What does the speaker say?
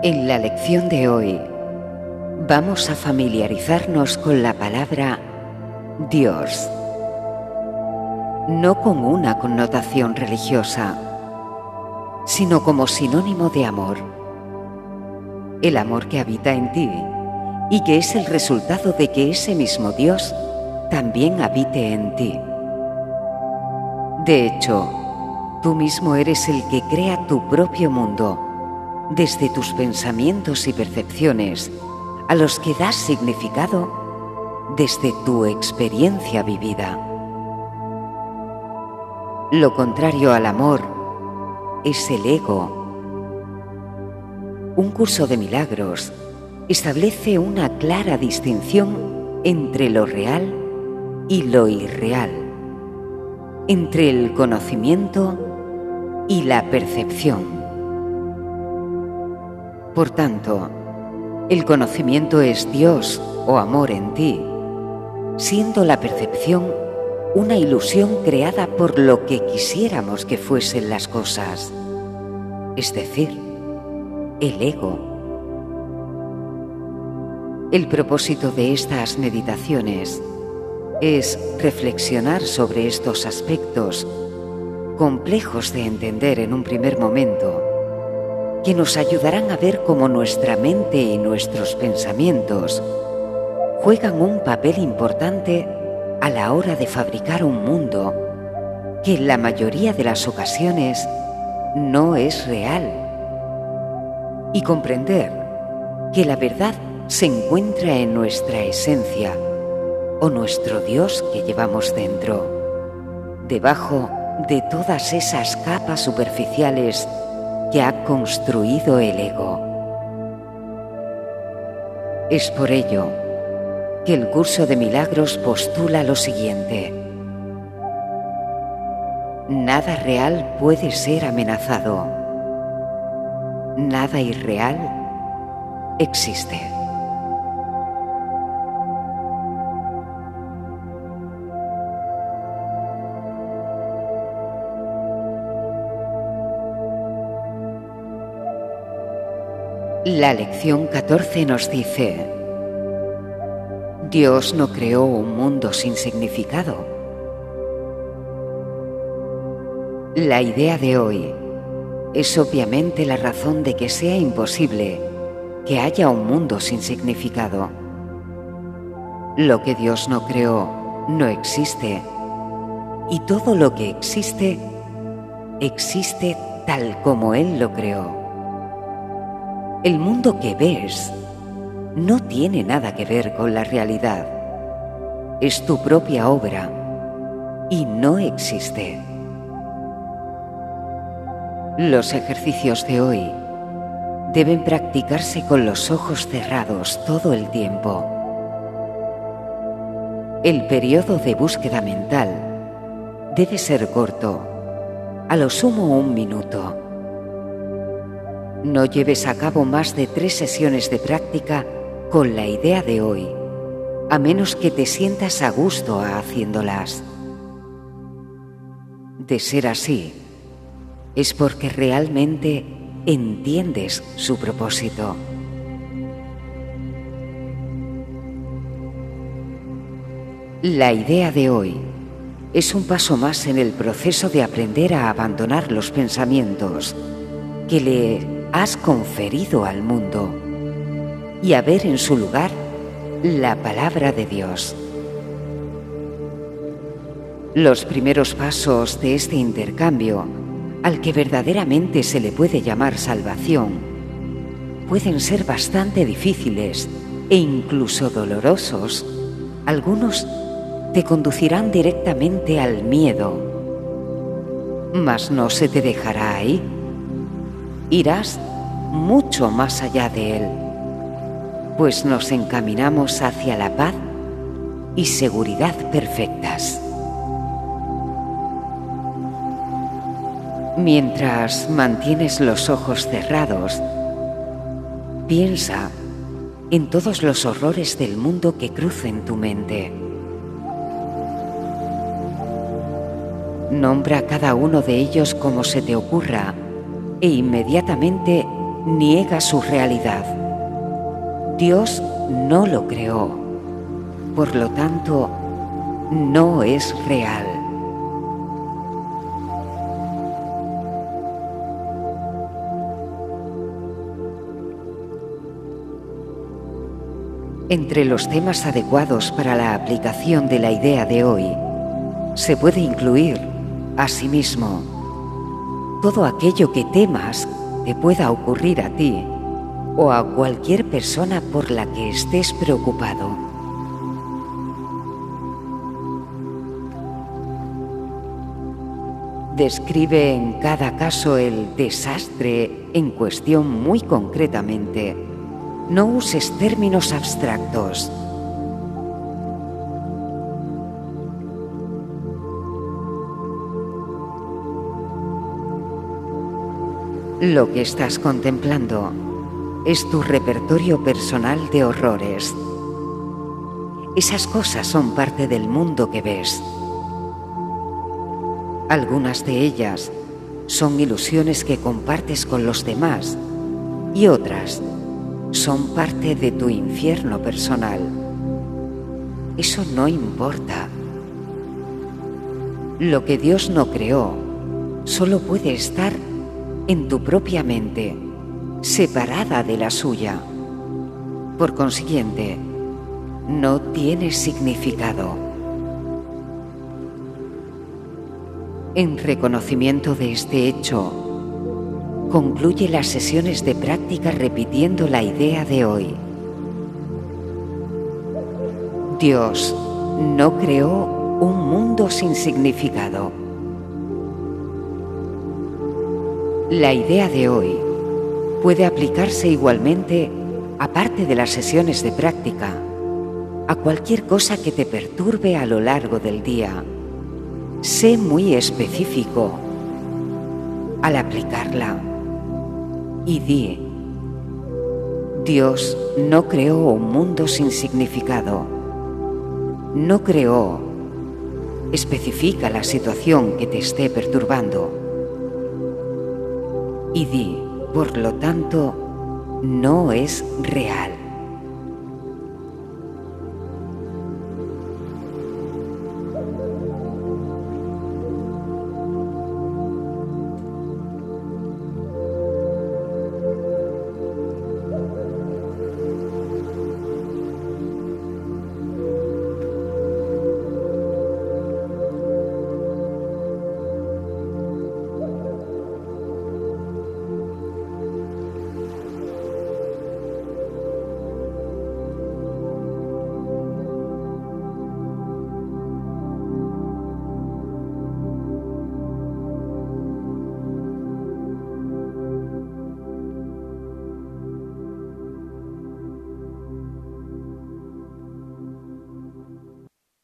En la lección de hoy vamos a familiarizarnos con la palabra Dios, no con una connotación religiosa, sino como sinónimo de amor, el amor que habita en ti y que es el resultado de que ese mismo Dios también habite en ti. De hecho, tú mismo eres el que crea tu propio mundo desde tus pensamientos y percepciones a los que das significado desde tu experiencia vivida. Lo contrario al amor es el ego. Un curso de milagros establece una clara distinción entre lo real y lo irreal, entre el conocimiento y la percepción. Por tanto, el conocimiento es Dios o amor en ti, siendo la percepción una ilusión creada por lo que quisiéramos que fuesen las cosas, es decir, el ego. El propósito de estas meditaciones es reflexionar sobre estos aspectos complejos de entender en un primer momento que nos ayudarán a ver cómo nuestra mente y nuestros pensamientos juegan un papel importante a la hora de fabricar un mundo que en la mayoría de las ocasiones no es real. Y comprender que la verdad se encuentra en nuestra esencia o nuestro Dios que llevamos dentro, debajo de todas esas capas superficiales que ha construido el ego. Es por ello que el curso de milagros postula lo siguiente. Nada real puede ser amenazado. Nada irreal existe. La lección 14 nos dice, Dios no creó un mundo sin significado. La idea de hoy es obviamente la razón de que sea imposible que haya un mundo sin significado. Lo que Dios no creó no existe y todo lo que existe existe tal como Él lo creó. El mundo que ves no tiene nada que ver con la realidad. Es tu propia obra y no existe. Los ejercicios de hoy deben practicarse con los ojos cerrados todo el tiempo. El periodo de búsqueda mental debe ser corto, a lo sumo un minuto. No lleves a cabo más de tres sesiones de práctica con la idea de hoy, a menos que te sientas a gusto haciéndolas. De ser así, es porque realmente entiendes su propósito. La idea de hoy es un paso más en el proceso de aprender a abandonar los pensamientos que le has conferido al mundo y a ver en su lugar la palabra de Dios. Los primeros pasos de este intercambio, al que verdaderamente se le puede llamar salvación, pueden ser bastante difíciles e incluso dolorosos. Algunos te conducirán directamente al miedo, mas no se te dejará ahí irás mucho más allá de él, pues nos encaminamos hacia la paz y seguridad perfectas. Mientras mantienes los ojos cerrados, piensa en todos los horrores del mundo que crucen tu mente. Nombra cada uno de ellos como se te ocurra e inmediatamente niega su realidad. Dios no lo creó, por lo tanto, no es real. Entre los temas adecuados para la aplicación de la idea de hoy, se puede incluir, asimismo, todo aquello que temas que pueda ocurrir a ti o a cualquier persona por la que estés preocupado. Describe en cada caso el desastre en cuestión muy concretamente no uses términos abstractos. Lo que estás contemplando es tu repertorio personal de horrores. Esas cosas son parte del mundo que ves. Algunas de ellas son ilusiones que compartes con los demás y otras son parte de tu infierno personal. Eso no importa. Lo que Dios no creó solo puede estar en tu propia mente, separada de la suya. Por consiguiente, no tiene significado. En reconocimiento de este hecho, concluye las sesiones de práctica repitiendo la idea de hoy. Dios no creó un mundo sin significado. La idea de hoy puede aplicarse igualmente, aparte de las sesiones de práctica, a cualquier cosa que te perturbe a lo largo del día. Sé muy específico al aplicarla y di, Dios no creó un mundo sin significado, no creó, especifica la situación que te esté perturbando y di, por lo tanto, no es real.